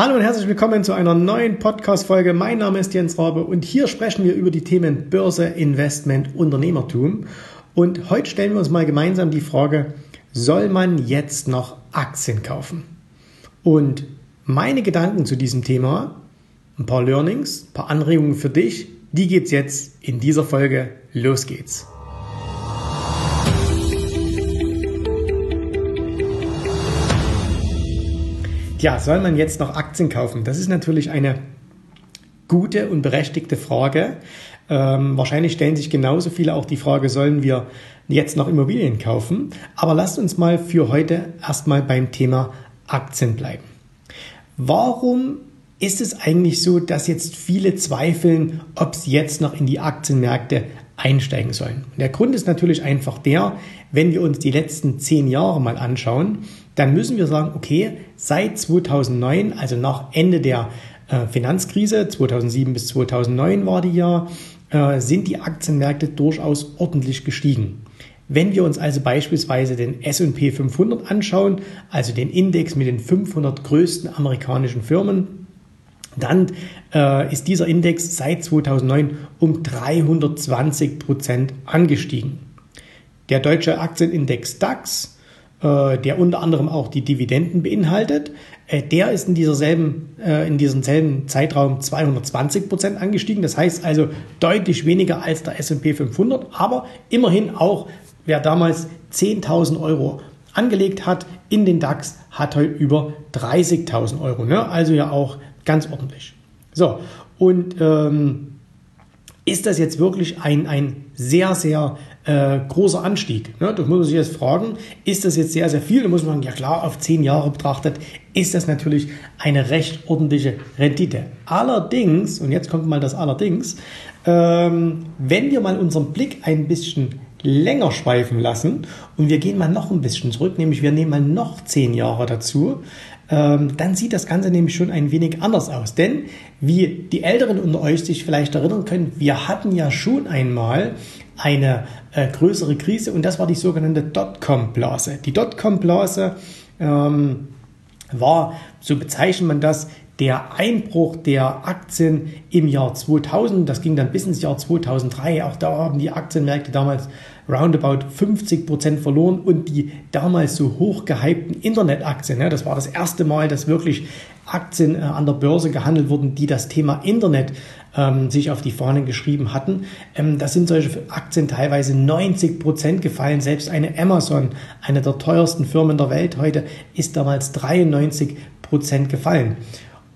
Hallo und herzlich willkommen zu einer neuen Podcast-Folge. Mein Name ist Jens Rabe und hier sprechen wir über die Themen Börse, Investment, Unternehmertum. Und heute stellen wir uns mal gemeinsam die Frage, soll man jetzt noch Aktien kaufen? Und meine Gedanken zu diesem Thema, ein paar Learnings, ein paar Anregungen für dich, die geht's jetzt in dieser Folge. Los geht's. Ja, soll man jetzt noch Aktien kaufen? Das ist natürlich eine gute und berechtigte Frage. Ähm, wahrscheinlich stellen sich genauso viele auch die Frage, sollen wir jetzt noch Immobilien kaufen? Aber lasst uns mal für heute erstmal beim Thema Aktien bleiben. Warum ist es eigentlich so, dass jetzt viele zweifeln, ob sie jetzt noch in die Aktienmärkte einsteigen sollen? Der Grund ist natürlich einfach der, wenn wir uns die letzten zehn Jahre mal anschauen, dann müssen wir sagen, okay, seit 2009, also nach Ende der äh, Finanzkrise, 2007 bis 2009 war die ja, äh, sind die Aktienmärkte durchaus ordentlich gestiegen. Wenn wir uns also beispielsweise den S&P 500 anschauen, also den Index mit den 500 größten amerikanischen Firmen, dann äh, ist dieser Index seit 2009 um 320 Prozent angestiegen. Der deutsche Aktienindex DAX der unter anderem auch die Dividenden beinhaltet. Äh, der ist in, dieser selben, äh, in diesem selben Zeitraum 220 Prozent angestiegen. Das heißt also deutlich weniger als der S&P 500, aber immerhin auch, wer damals 10.000 Euro angelegt hat in den DAX, hat heute über 30.000 Euro. Ne? Also ja auch ganz ordentlich. So, und ähm, ist das jetzt wirklich ein, ein sehr, sehr äh, großer Anstieg. Ne? Das muss man sich jetzt fragen, ist das jetzt sehr, sehr viel? Da muss man sagen, ja klar, auf zehn Jahre betrachtet ist das natürlich eine recht ordentliche Rendite. Allerdings, und jetzt kommt mal das Allerdings, ähm, wenn wir mal unseren Blick ein bisschen länger schweifen lassen und wir gehen mal noch ein bisschen zurück, nämlich wir nehmen mal noch zehn Jahre dazu, ähm, dann sieht das Ganze nämlich schon ein wenig anders aus. Denn wie die Älteren unter euch sich vielleicht erinnern können, wir hatten ja schon einmal eine äh, größere Krise und das war die sogenannte Dotcom-Blase. Die Dotcom-Blase ähm, war, so bezeichnet man das, der Einbruch der Aktien im Jahr 2000. Das ging dann bis ins Jahr 2003. Auch da haben die Aktienmärkte damals roundabout 50 Prozent verloren und die damals so hoch gehypten Internetaktien, ne, das war das erste Mal, dass wirklich Aktien äh, an der Börse gehandelt wurden, die das Thema Internet ähm, sich auf die Fahnen geschrieben hatten. Ähm, da sind solche Aktien teilweise 90 Prozent gefallen. Selbst eine Amazon, eine der teuersten Firmen der Welt heute, ist damals 93 Prozent gefallen.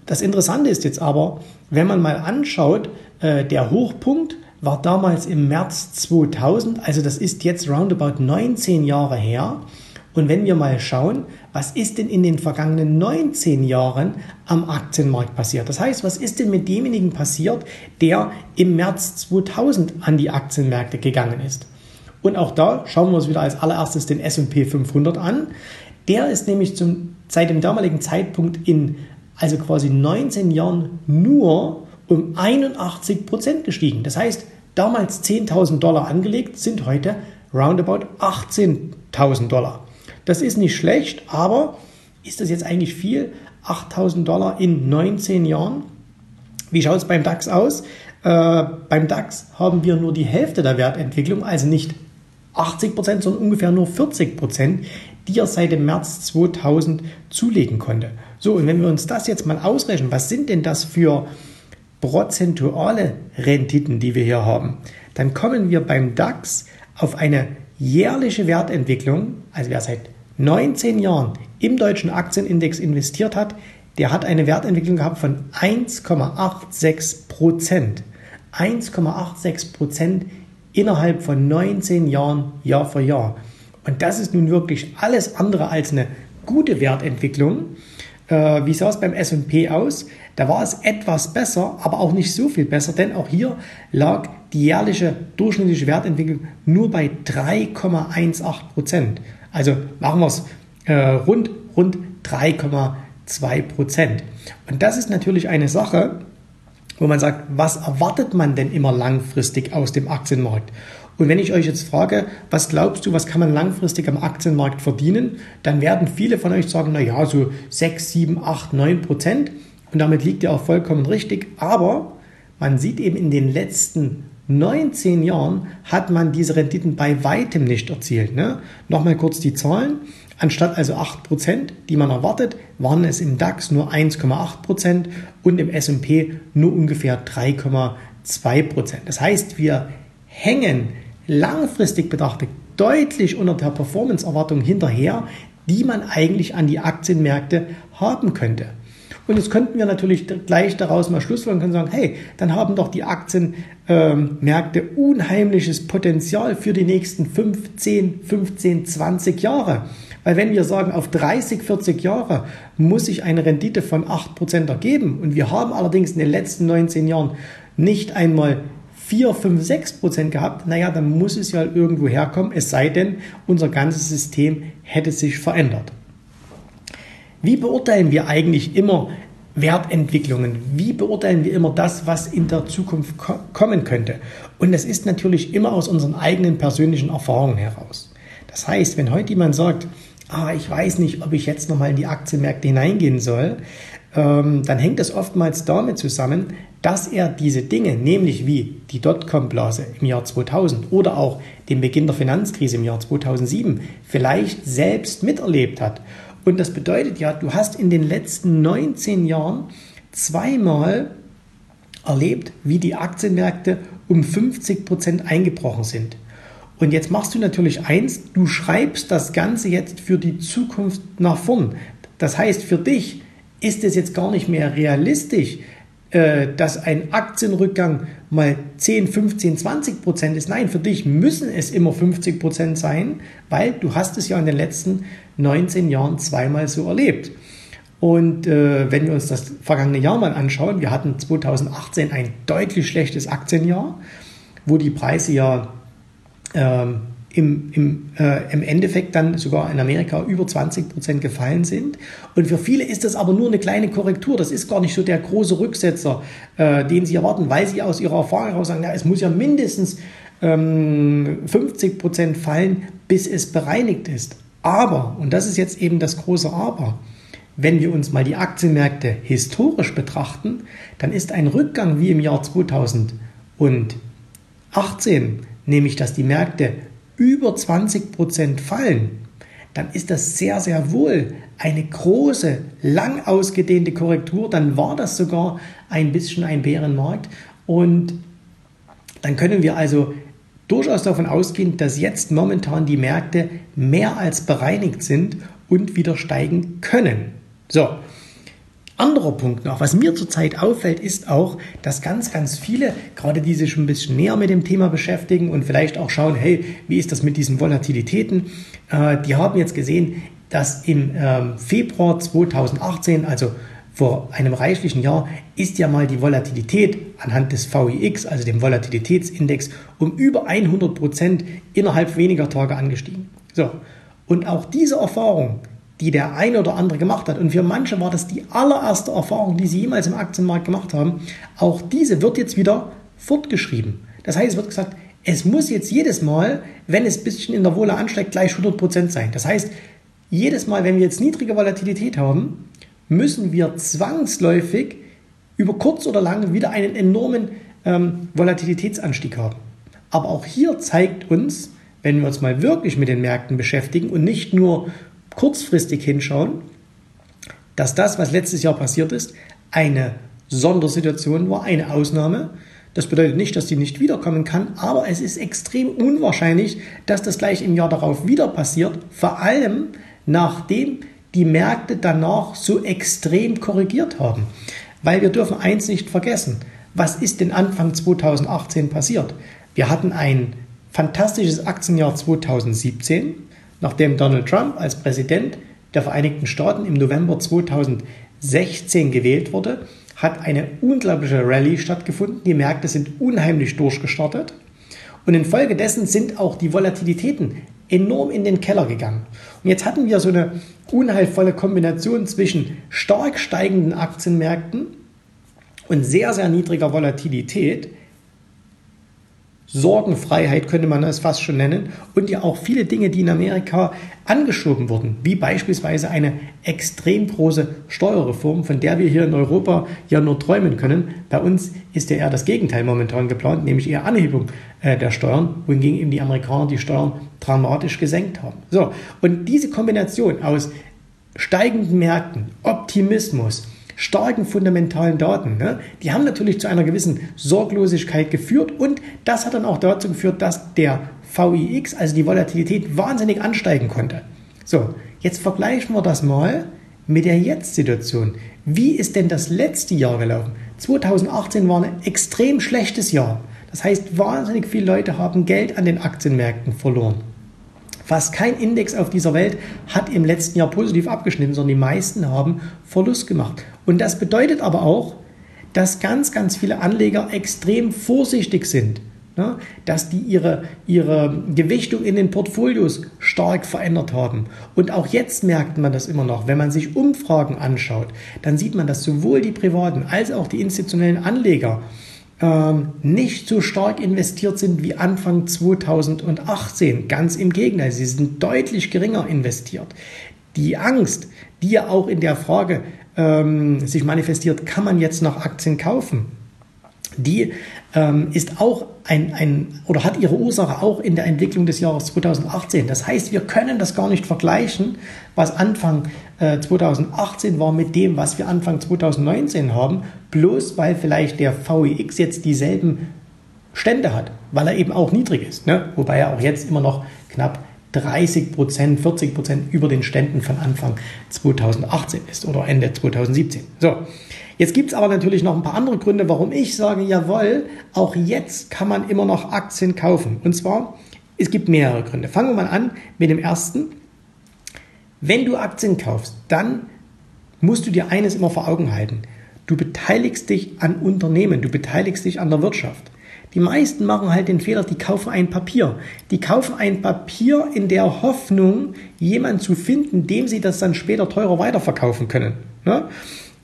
Das Interessante ist jetzt aber, wenn man mal anschaut, äh, der Hochpunkt war damals im März 2000, also das ist jetzt roundabout 19 Jahre her. Und wenn wir mal schauen, was ist denn in den vergangenen 19 Jahren am Aktienmarkt passiert? Das heißt, was ist denn mit demjenigen passiert, der im März 2000 an die Aktienmärkte gegangen ist? Und auch da schauen wir uns wieder als allererstes den S&P 500 an. Der ist nämlich zum, seit dem damaligen Zeitpunkt in also quasi 19 Jahren nur um 81 Prozent gestiegen. Das heißt, damals 10.000 Dollar angelegt, sind heute roundabout 18.000 Dollar. Das ist nicht schlecht, aber ist das jetzt eigentlich viel? 8.000 Dollar in 19 Jahren? Wie schaut es beim DAX aus? Äh, beim DAX haben wir nur die Hälfte der Wertentwicklung, also nicht 80 Prozent, sondern ungefähr nur 40 Prozent, die er seit dem März 2000 zulegen konnte. So, und wenn wir uns das jetzt mal ausrechnen, was sind denn das für prozentuale Renditen, die wir hier haben, dann kommen wir beim DAX auf eine jährliche Wertentwicklung, also wer seit 19 Jahren im deutschen Aktienindex investiert hat, der hat eine Wertentwicklung gehabt von 1,86 Prozent. 1,86 Prozent innerhalb von 19 Jahren Jahr für Jahr. Und das ist nun wirklich alles andere als eine gute Wertentwicklung. Äh, wie sah es beim SP aus? Da war es etwas besser, aber auch nicht so viel besser, denn auch hier lag die jährliche durchschnittliche Wertentwicklung nur bei 3,18 Prozent. Also machen wir es äh, rund, rund 3,2 Prozent. Und das ist natürlich eine Sache, wo man sagt, was erwartet man denn immer langfristig aus dem Aktienmarkt? Und wenn ich euch jetzt frage, was glaubst du, was kann man langfristig am Aktienmarkt verdienen, dann werden viele von euch sagen, na ja, so 6, 7, 8, 9 Prozent. Und damit liegt er auch vollkommen richtig. Aber man sieht eben in den letzten 19 Jahren hat man diese Renditen bei weitem nicht erzielt. Ne? Nochmal kurz die Zahlen. Anstatt also 8%, die man erwartet, waren es im DAX nur 1,8% und im SP nur ungefähr 3,2%. Das heißt, wir hängen langfristig betrachtet deutlich unter der Performance-Erwartung hinterher, die man eigentlich an die Aktienmärkte haben könnte. Und jetzt könnten wir natürlich gleich daraus mal schlussfolgern und sagen, hey, dann haben doch die Aktienmärkte ähm, unheimliches Potenzial für die nächsten 5, 10, 15, 20 Jahre. Weil wenn wir sagen, auf 30, 40 Jahre muss sich eine Rendite von 8% ergeben und wir haben allerdings in den letzten 19 Jahren nicht einmal 4, 5, 6 Prozent gehabt, naja, dann muss es ja irgendwo herkommen, es sei denn, unser ganzes System hätte sich verändert. Wie beurteilen wir eigentlich immer Wertentwicklungen? Wie beurteilen wir immer das, was in der Zukunft ko kommen könnte? Und das ist natürlich immer aus unseren eigenen persönlichen Erfahrungen heraus. Das heißt, wenn heute jemand sagt, ah, ich weiß nicht, ob ich jetzt nochmal in die Aktienmärkte hineingehen soll, ähm, dann hängt das oftmals damit zusammen, dass er diese Dinge, nämlich wie die Dotcom-Blase im Jahr 2000 oder auch den Beginn der Finanzkrise im Jahr 2007, vielleicht selbst miterlebt hat und das bedeutet ja, du hast in den letzten 19 Jahren zweimal erlebt, wie die Aktienmärkte um 50 Prozent eingebrochen sind. Und jetzt machst du natürlich eins, du schreibst das Ganze jetzt für die Zukunft nach vorn. Das heißt, für dich ist es jetzt gar nicht mehr realistisch, äh, dass ein Aktienrückgang mal 10, 15, 20 Prozent ist. Nein, für dich müssen es immer 50 Prozent sein, weil du hast es ja in den letzten 19 Jahren zweimal so erlebt. Und äh, wenn wir uns das vergangene Jahr mal anschauen, wir hatten 2018 ein deutlich schlechtes Aktienjahr, wo die Preise ja ähm, im, im, äh, im Endeffekt dann sogar in Amerika über 20 Prozent gefallen sind. Und für viele ist das aber nur eine kleine Korrektur. Das ist gar nicht so der große Rücksetzer, äh, den sie erwarten, weil sie aus ihrer Erfahrung heraus sagen, na, es muss ja mindestens ähm, 50 Prozent fallen, bis es bereinigt ist. Aber, und das ist jetzt eben das große Aber, wenn wir uns mal die Aktienmärkte historisch betrachten, dann ist ein Rückgang wie im Jahr 2018, nämlich dass die Märkte über 20 Prozent fallen, dann ist das sehr, sehr wohl eine große, lang ausgedehnte Korrektur. Dann war das sogar ein bisschen ein Bärenmarkt. Und dann können wir also durchaus davon ausgehen, dass jetzt momentan die Märkte mehr als bereinigt sind und wieder steigen können. So, anderer Punkt noch, was mir zurzeit auffällt, ist auch, dass ganz, ganz viele, gerade die sich ein bisschen näher mit dem Thema beschäftigen und vielleicht auch schauen, hey, wie ist das mit diesen Volatilitäten, äh, die haben jetzt gesehen, dass im ähm, Februar 2018, also vor einem reichlichen Jahr ist ja mal die Volatilität anhand des VIX, also dem Volatilitätsindex, um über 100 Prozent innerhalb weniger Tage angestiegen. So. Und auch diese Erfahrung, die der eine oder andere gemacht hat, und für manche war das die allererste Erfahrung, die sie jemals im Aktienmarkt gemacht haben, auch diese wird jetzt wieder fortgeschrieben. Das heißt, es wird gesagt, es muss jetzt jedes Mal, wenn es ein bisschen in der Wohle ansteigt, gleich 100 Prozent sein. Das heißt, jedes Mal, wenn wir jetzt niedrige Volatilität haben, müssen wir zwangsläufig über kurz oder lang wieder einen enormen ähm, Volatilitätsanstieg haben. Aber auch hier zeigt uns, wenn wir uns mal wirklich mit den Märkten beschäftigen und nicht nur kurzfristig hinschauen, dass das, was letztes Jahr passiert ist, eine Sondersituation war, eine Ausnahme. Das bedeutet nicht, dass die nicht wiederkommen kann, aber es ist extrem unwahrscheinlich, dass das gleich im Jahr darauf wieder passiert, vor allem nachdem die Märkte danach so extrem korrigiert haben. Weil wir dürfen eins nicht vergessen. Was ist denn Anfang 2018 passiert? Wir hatten ein fantastisches Aktienjahr 2017, nachdem Donald Trump als Präsident der Vereinigten Staaten im November 2016 gewählt wurde, hat eine unglaubliche Rallye stattgefunden. Die Märkte sind unheimlich durchgestartet. Und infolgedessen sind auch die Volatilitäten enorm in den Keller gegangen. Und jetzt hatten wir so eine unheilvolle Kombination zwischen stark steigenden Aktienmärkten und sehr, sehr niedriger Volatilität. Sorgenfreiheit könnte man es fast schon nennen und ja auch viele Dinge, die in Amerika angeschoben wurden, wie beispielsweise eine extrem große Steuerreform, von der wir hier in Europa ja nur träumen können. Bei uns ist ja eher das Gegenteil momentan geplant, nämlich eher Anhebung äh, der Steuern, wohingegen eben die Amerikaner die Steuern dramatisch gesenkt haben. So, und diese Kombination aus steigenden Märkten, Optimismus, starken fundamentalen Daten, ne, die haben natürlich zu einer gewissen Sorglosigkeit geführt und das hat dann auch dazu geführt, dass der VIX, also die Volatilität, wahnsinnig ansteigen konnte. So, jetzt vergleichen wir das mal mit der Jetzt-Situation. Wie ist denn das letzte Jahr gelaufen? 2018 war ein extrem schlechtes Jahr. Das heißt, wahnsinnig viele Leute haben Geld an den Aktienmärkten verloren. Fast kein Index auf dieser Welt hat im letzten Jahr positiv abgeschnitten, sondern die meisten haben Verlust gemacht. Und das bedeutet aber auch, dass ganz, ganz viele Anleger extrem vorsichtig sind. Ne? Dass die ihre, ihre Gewichtung in den Portfolios stark verändert haben. Und auch jetzt merkt man das immer noch. Wenn man sich Umfragen anschaut, dann sieht man, dass sowohl die privaten als auch die institutionellen Anleger ähm, nicht so stark investiert sind wie Anfang 2018. Ganz im Gegenteil, sie sind deutlich geringer investiert. Die Angst, die ja auch in der Frage ähm, sich manifestiert, kann man jetzt noch Aktien kaufen? die ähm, ist auch ein, ein oder hat ihre Ursache auch in der Entwicklung des Jahres 2018. Das heißt, wir können das gar nicht vergleichen, was Anfang äh, 2018 war mit dem, was wir Anfang 2019 haben, bloß weil vielleicht der VIX jetzt dieselben Stände hat, weil er eben auch niedrig ist. Ne? Wobei er auch jetzt immer noch knapp 30 Prozent, 40 Prozent über den Ständen von Anfang 2018 ist oder Ende 2017. So, Jetzt gibt es aber natürlich noch ein paar andere Gründe, warum ich sage, jawohl, auch jetzt kann man immer noch Aktien kaufen. Und zwar, es gibt mehrere Gründe. Fangen wir mal an mit dem ersten. Wenn du Aktien kaufst, dann musst du dir eines immer vor Augen halten. Du beteiligst dich an Unternehmen, du beteiligst dich an der Wirtschaft. Die meisten machen halt den Fehler, die kaufen ein Papier. Die kaufen ein Papier in der Hoffnung, jemanden zu finden, dem sie das dann später teurer weiterverkaufen können. Ne?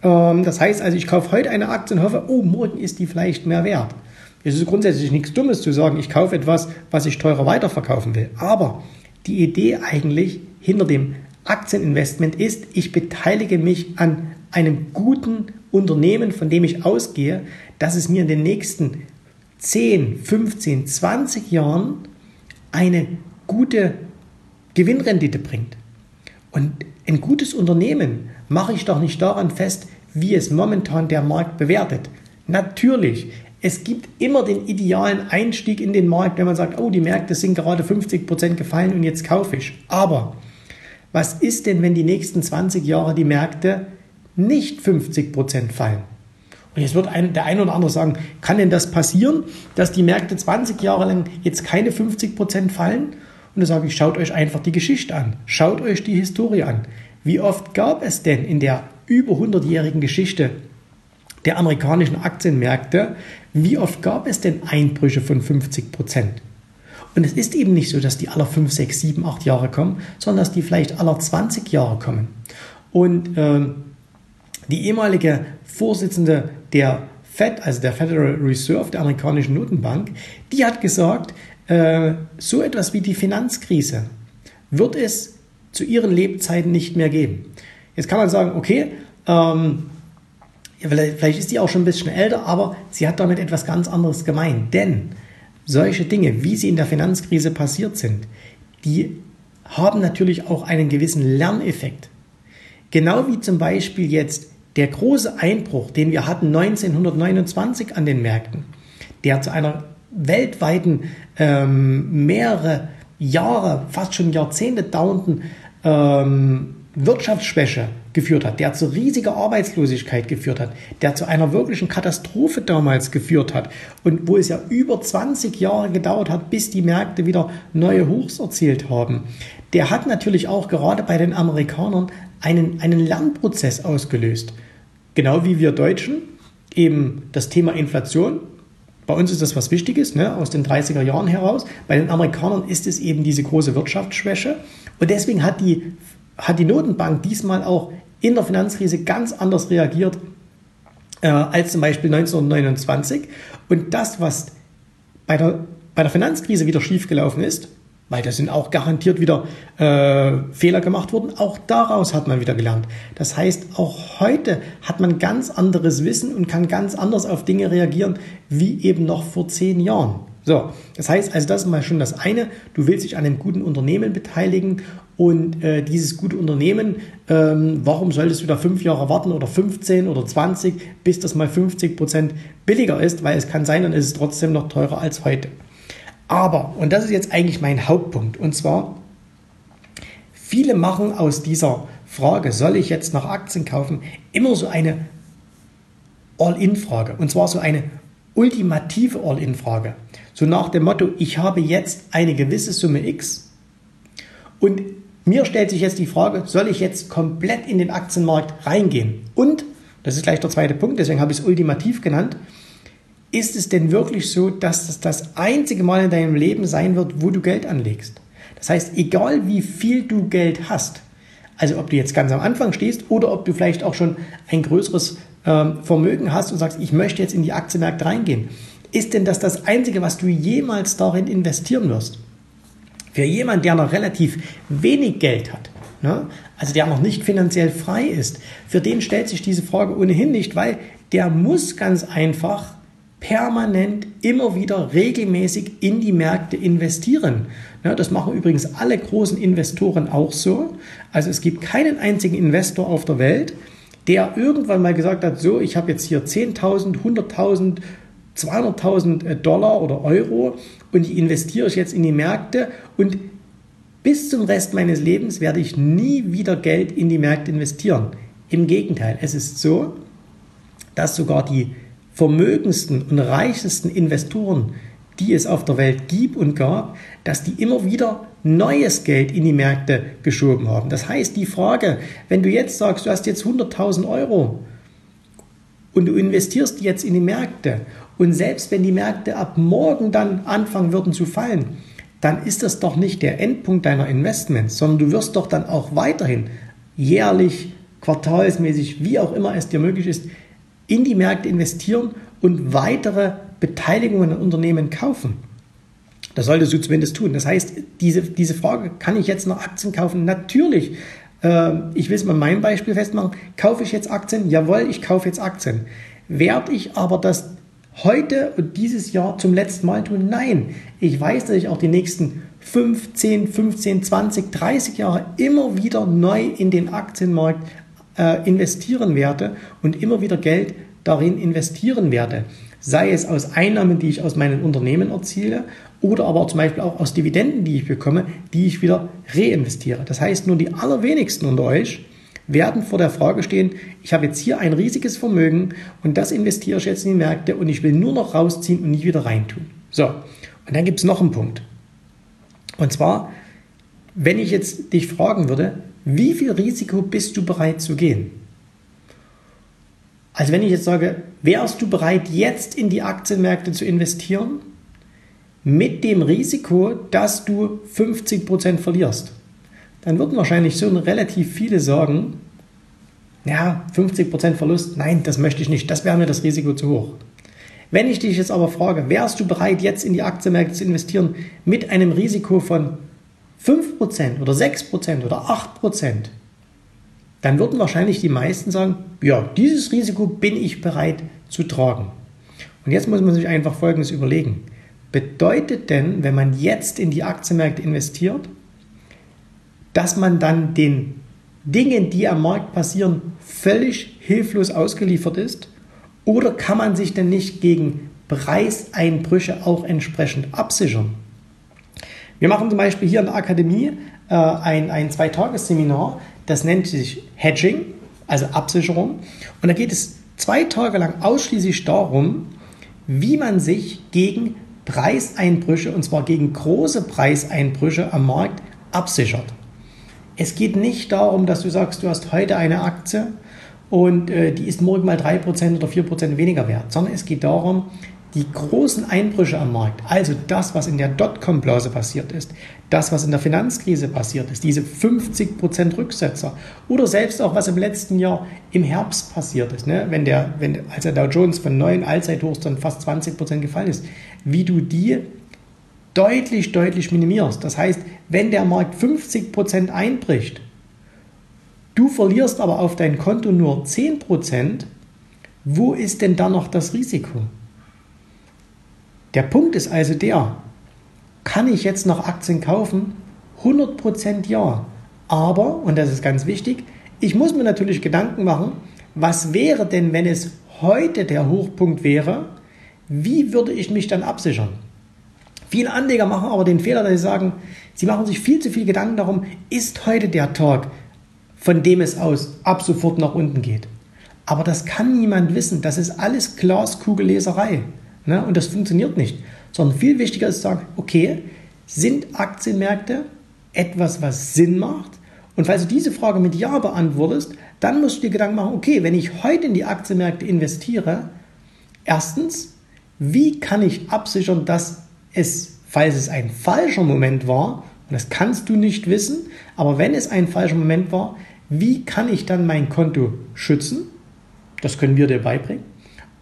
Ähm, das heißt also, ich kaufe heute eine Aktie und hoffe, oh, morgen ist die vielleicht mehr wert. Es ist grundsätzlich nichts Dummes zu sagen, ich kaufe etwas, was ich teurer weiterverkaufen will. Aber die Idee eigentlich hinter dem Aktieninvestment ist, ich beteilige mich an einem guten Unternehmen, von dem ich ausgehe, dass es mir in den nächsten 10, 15, 20 Jahren eine gute Gewinnrendite bringt. Und ein gutes Unternehmen mache ich doch nicht daran fest, wie es momentan der Markt bewertet. Natürlich, es gibt immer den idealen Einstieg in den Markt, wenn man sagt, oh, die Märkte sind gerade 50% gefallen und jetzt kaufe ich. Aber was ist denn, wenn die nächsten 20 Jahre die Märkte nicht 50% fallen? Und jetzt wird ein, der eine oder andere sagen, kann denn das passieren, dass die Märkte 20 Jahre lang jetzt keine 50% fallen? Und da sage ich, schaut euch einfach die Geschichte an. Schaut euch die Historie an. Wie oft gab es denn in der über 100-jährigen Geschichte der amerikanischen Aktienmärkte, wie oft gab es denn Einbrüche von 50 Prozent? Und es ist eben nicht so, dass die aller 5, 6, 7, 8 Jahre kommen, sondern dass die vielleicht aller 20 Jahre kommen. Und äh, die ehemalige Vorsitzende der Fed, also der Federal Reserve, der amerikanischen Notenbank, die hat gesagt, äh, so etwas wie die Finanzkrise wird es zu ihren Lebzeiten nicht mehr geben. Jetzt kann man sagen, okay, ähm, ja, vielleicht ist die auch schon ein bisschen älter, aber sie hat damit etwas ganz anderes gemeint. Denn solche Dinge, wie sie in der Finanzkrise passiert sind, die haben natürlich auch einen gewissen Lerneffekt. Genau wie zum Beispiel jetzt der große Einbruch, den wir hatten 1929 an den Märkten, der zu einer weltweiten ähm, mehrere Jahre, fast schon Jahrzehnte dauernden ähm, Wirtschaftsschwäche geführt hat, der zu riesiger Arbeitslosigkeit geführt hat, der zu einer wirklichen Katastrophe damals geführt hat und wo es ja über 20 Jahre gedauert hat, bis die Märkte wieder neue Hochs erzielt haben, der hat natürlich auch gerade bei den Amerikanern einen, einen Lernprozess ausgelöst. Genau wie wir Deutschen eben das Thema Inflation bei uns ist das was Wichtiges, ne, aus den 30er Jahren heraus. Bei den Amerikanern ist es eben diese große Wirtschaftsschwäche. Und deswegen hat die, hat die Notenbank diesmal auch in der Finanzkrise ganz anders reagiert äh, als zum Beispiel 1929. Und das, was bei der, bei der Finanzkrise wieder schiefgelaufen ist, weil da sind auch garantiert wieder äh, Fehler gemacht worden. Auch daraus hat man wieder gelernt. Das heißt, auch heute hat man ganz anderes Wissen und kann ganz anders auf Dinge reagieren, wie eben noch vor zehn Jahren. So, das heißt also, das ist mal schon das eine. Du willst dich an einem guten Unternehmen beteiligen und äh, dieses gute Unternehmen, ähm, warum solltest du da fünf Jahre warten oder 15 oder 20, bis das mal 50 Prozent billiger ist, weil es kann sein, dann ist es trotzdem noch teurer als heute. Aber, und das ist jetzt eigentlich mein Hauptpunkt, und zwar, viele machen aus dieser Frage, soll ich jetzt nach Aktien kaufen, immer so eine All-In-Frage. Und zwar so eine ultimative All-In-Frage. So nach dem Motto, ich habe jetzt eine gewisse Summe X und mir stellt sich jetzt die Frage, soll ich jetzt komplett in den Aktienmarkt reingehen? Und, das ist gleich der zweite Punkt, deswegen habe ich es ultimativ genannt, ist es denn wirklich so, dass das das einzige Mal in deinem Leben sein wird, wo du Geld anlegst? Das heißt, egal wie viel du Geld hast, also ob du jetzt ganz am Anfang stehst oder ob du vielleicht auch schon ein größeres ähm, Vermögen hast und sagst, ich möchte jetzt in die Aktienmärkte reingehen, ist denn das das Einzige, was du jemals darin investieren wirst? Für jemanden, der noch relativ wenig Geld hat, ne? also der noch nicht finanziell frei ist, für den stellt sich diese Frage ohnehin nicht, weil der muss ganz einfach permanent immer wieder regelmäßig in die Märkte investieren. Ja, das machen übrigens alle großen Investoren auch so. Also es gibt keinen einzigen Investor auf der Welt, der irgendwann mal gesagt hat, so, ich habe jetzt hier 10.000, 100.000, 200.000 Dollar oder Euro und die investiere ich jetzt in die Märkte und bis zum Rest meines Lebens werde ich nie wieder Geld in die Märkte investieren. Im Gegenteil, es ist so, dass sogar die vermögendsten und reichsten Investoren, die es auf der Welt gibt und gab, dass die immer wieder neues Geld in die Märkte geschoben haben. Das heißt, die Frage, wenn du jetzt sagst, du hast jetzt 100.000 Euro und du investierst jetzt in die Märkte und selbst wenn die Märkte ab morgen dann anfangen würden zu fallen, dann ist das doch nicht der Endpunkt deiner Investments, sondern du wirst doch dann auch weiterhin jährlich, quartalsmäßig, wie auch immer es dir möglich ist, in die Märkte investieren und weitere Beteiligungen an Unternehmen kaufen. Das solltest du zumindest tun. Das heißt, diese, diese Frage, kann ich jetzt noch Aktien kaufen? Natürlich. Äh, ich will es mal meinem Beispiel festmachen. Kaufe ich jetzt Aktien? Jawohl, ich kaufe jetzt Aktien. Werde ich aber das heute und dieses Jahr zum letzten Mal tun? Nein. Ich weiß, dass ich auch die nächsten 5, 10, 15, 20, 30 Jahre immer wieder neu in den Aktienmarkt äh, investieren werde und immer wieder Geld darin investieren werde. Sei es aus Einnahmen, die ich aus meinen Unternehmen erziele oder aber zum Beispiel auch aus Dividenden, die ich bekomme, die ich wieder reinvestiere. Das heißt, nur die allerwenigsten unter euch werden vor der Frage stehen, ich habe jetzt hier ein riesiges Vermögen und das investiere ich jetzt in die Märkte und ich will nur noch rausziehen und nicht wieder reintun. So, und dann gibt es noch einen Punkt. Und zwar, wenn ich jetzt dich fragen würde, wie viel Risiko bist du bereit zu gehen? Also wenn ich jetzt sage, wärst du bereit, jetzt in die Aktienmärkte zu investieren, mit dem Risiko, dass du 50% verlierst, dann würden wahrscheinlich so relativ viele sagen, ja, 50% Verlust, nein, das möchte ich nicht, das wäre mir das Risiko zu hoch. Wenn ich dich jetzt aber frage, wärst du bereit, jetzt in die Aktienmärkte zu investieren mit einem Risiko von 5% oder 6% oder 8%, dann würden wahrscheinlich die meisten sagen, ja, dieses Risiko bin ich bereit zu tragen. Und jetzt muss man sich einfach Folgendes überlegen. Bedeutet denn, wenn man jetzt in die Aktienmärkte investiert, dass man dann den Dingen, die am Markt passieren, völlig hilflos ausgeliefert ist? Oder kann man sich denn nicht gegen Preiseinbrüche auch entsprechend absichern? Wir machen zum Beispiel hier in der Akademie äh, ein, ein Zweitagesseminar, das nennt sich Hedging, also Absicherung. Und da geht es zwei Tage lang ausschließlich darum, wie man sich gegen Preiseinbrüche, und zwar gegen große Preiseinbrüche am Markt, absichert. Es geht nicht darum, dass du sagst, du hast heute eine Aktie und äh, die ist morgen mal 3% oder 4% weniger wert, sondern es geht darum, die großen Einbrüche am Markt, also das, was in der Dotcom-Blase passiert ist, das, was in der Finanzkrise passiert ist, diese 50% Rücksetzer oder selbst auch, was im letzten Jahr im Herbst passiert ist, ne? wenn der, wenn, als der Dow Jones von neuen Allzeithochs dann fast 20% gefallen ist, wie du die deutlich, deutlich minimierst. Das heißt, wenn der Markt 50% einbricht, du verlierst aber auf dein Konto nur 10%, wo ist denn da noch das Risiko? Der Punkt ist also der, kann ich jetzt noch Aktien kaufen? 100% ja. Aber, und das ist ganz wichtig, ich muss mir natürlich Gedanken machen, was wäre denn, wenn es heute der Hochpunkt wäre? Wie würde ich mich dann absichern? Viele Anleger machen aber den Fehler, dass sie sagen, sie machen sich viel zu viel Gedanken darum, ist heute der Tag, von dem es aus ab sofort nach unten geht. Aber das kann niemand wissen. Das ist alles Glaskugelleserei. Ne? Und das funktioniert nicht. Sondern viel wichtiger ist zu sagen, okay, sind Aktienmärkte etwas, was Sinn macht? Und falls du diese Frage mit Ja beantwortest, dann musst du dir Gedanken machen, okay, wenn ich heute in die Aktienmärkte investiere, erstens, wie kann ich absichern, dass es, falls es ein falscher Moment war, und das kannst du nicht wissen, aber wenn es ein falscher Moment war, wie kann ich dann mein Konto schützen? Das können wir dir beibringen.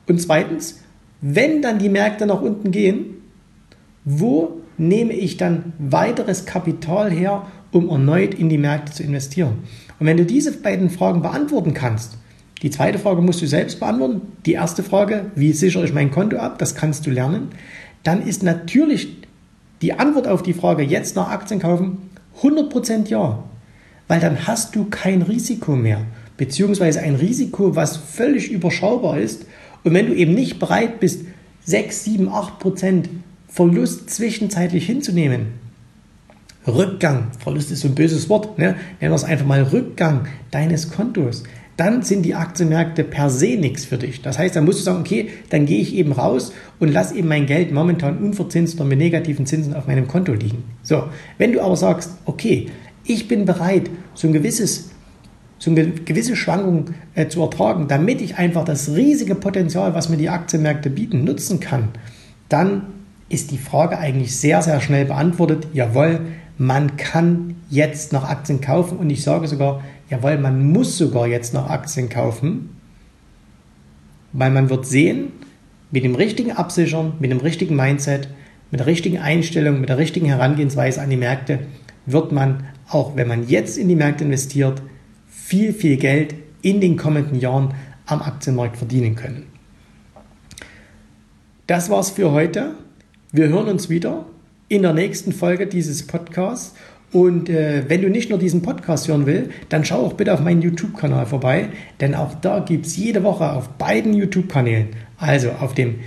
Und zweitens, wenn dann die Märkte nach unten gehen, wo nehme ich dann weiteres Kapital her, um erneut in die Märkte zu investieren? Und wenn du diese beiden Fragen beantworten kannst, die zweite Frage musst du selbst beantworten. Die erste Frage, wie sichere ich mein Konto ab? Das kannst du lernen. Dann ist natürlich die Antwort auf die Frage, jetzt nach Aktien kaufen, 100% ja. Weil dann hast du kein Risiko mehr. Beziehungsweise ein Risiko, was völlig überschaubar ist. Und wenn du eben nicht bereit bist, 6, 7, 8% Verlust zwischenzeitlich hinzunehmen, Rückgang, Verlust ist so ein böses Wort, ne? nennen wir es einfach mal Rückgang deines Kontos, dann sind die Aktienmärkte per se nichts für dich. Das heißt, dann musst du sagen, okay, dann gehe ich eben raus und lasse eben mein Geld momentan unverzinst oder mit negativen Zinsen auf meinem Konto liegen. So, wenn du aber sagst, okay, ich bin bereit, so ein gewisses so eine gewisse Schwankung äh, zu ertragen, damit ich einfach das riesige Potenzial, was mir die Aktienmärkte bieten, nutzen kann, dann ist die Frage eigentlich sehr, sehr schnell beantwortet. Jawohl, man kann jetzt noch Aktien kaufen und ich sage sogar, jawohl, man muss sogar jetzt noch Aktien kaufen, weil man wird sehen, mit dem richtigen Absichern, mit dem richtigen Mindset, mit der richtigen Einstellung, mit der richtigen Herangehensweise an die Märkte, wird man, auch wenn man jetzt in die Märkte investiert, viel, viel Geld in den kommenden Jahren am Aktienmarkt verdienen können. Das war's für heute. Wir hören uns wieder in der nächsten Folge dieses Podcasts. Und äh, wenn du nicht nur diesen Podcast hören willst, dann schau auch bitte auf meinen YouTube-Kanal vorbei, denn auch da gibt es jede Woche auf beiden YouTube-Kanälen, also auf dem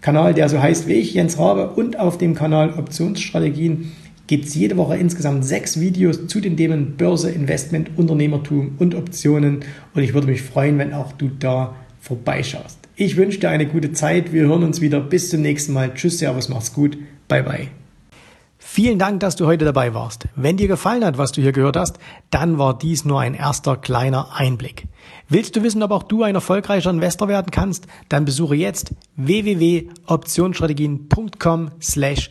Kanal, der so heißt wie ich, Jens Rabe, und auf dem Kanal Optionsstrategien, gibt es jede Woche insgesamt sechs Videos zu den Themen Börse, Investment, Unternehmertum und Optionen. Und ich würde mich freuen, wenn auch du da vorbeischaust. Ich wünsche dir eine gute Zeit. Wir hören uns wieder. Bis zum nächsten Mal. Tschüss, Servus, mach's gut. Bye, bye. Vielen Dank, dass du heute dabei warst. Wenn dir gefallen hat, was du hier gehört hast, dann war dies nur ein erster kleiner Einblick. Willst du wissen, ob auch du ein erfolgreicher Investor werden kannst? Dann besuche jetzt www.optionsstrategien.com slash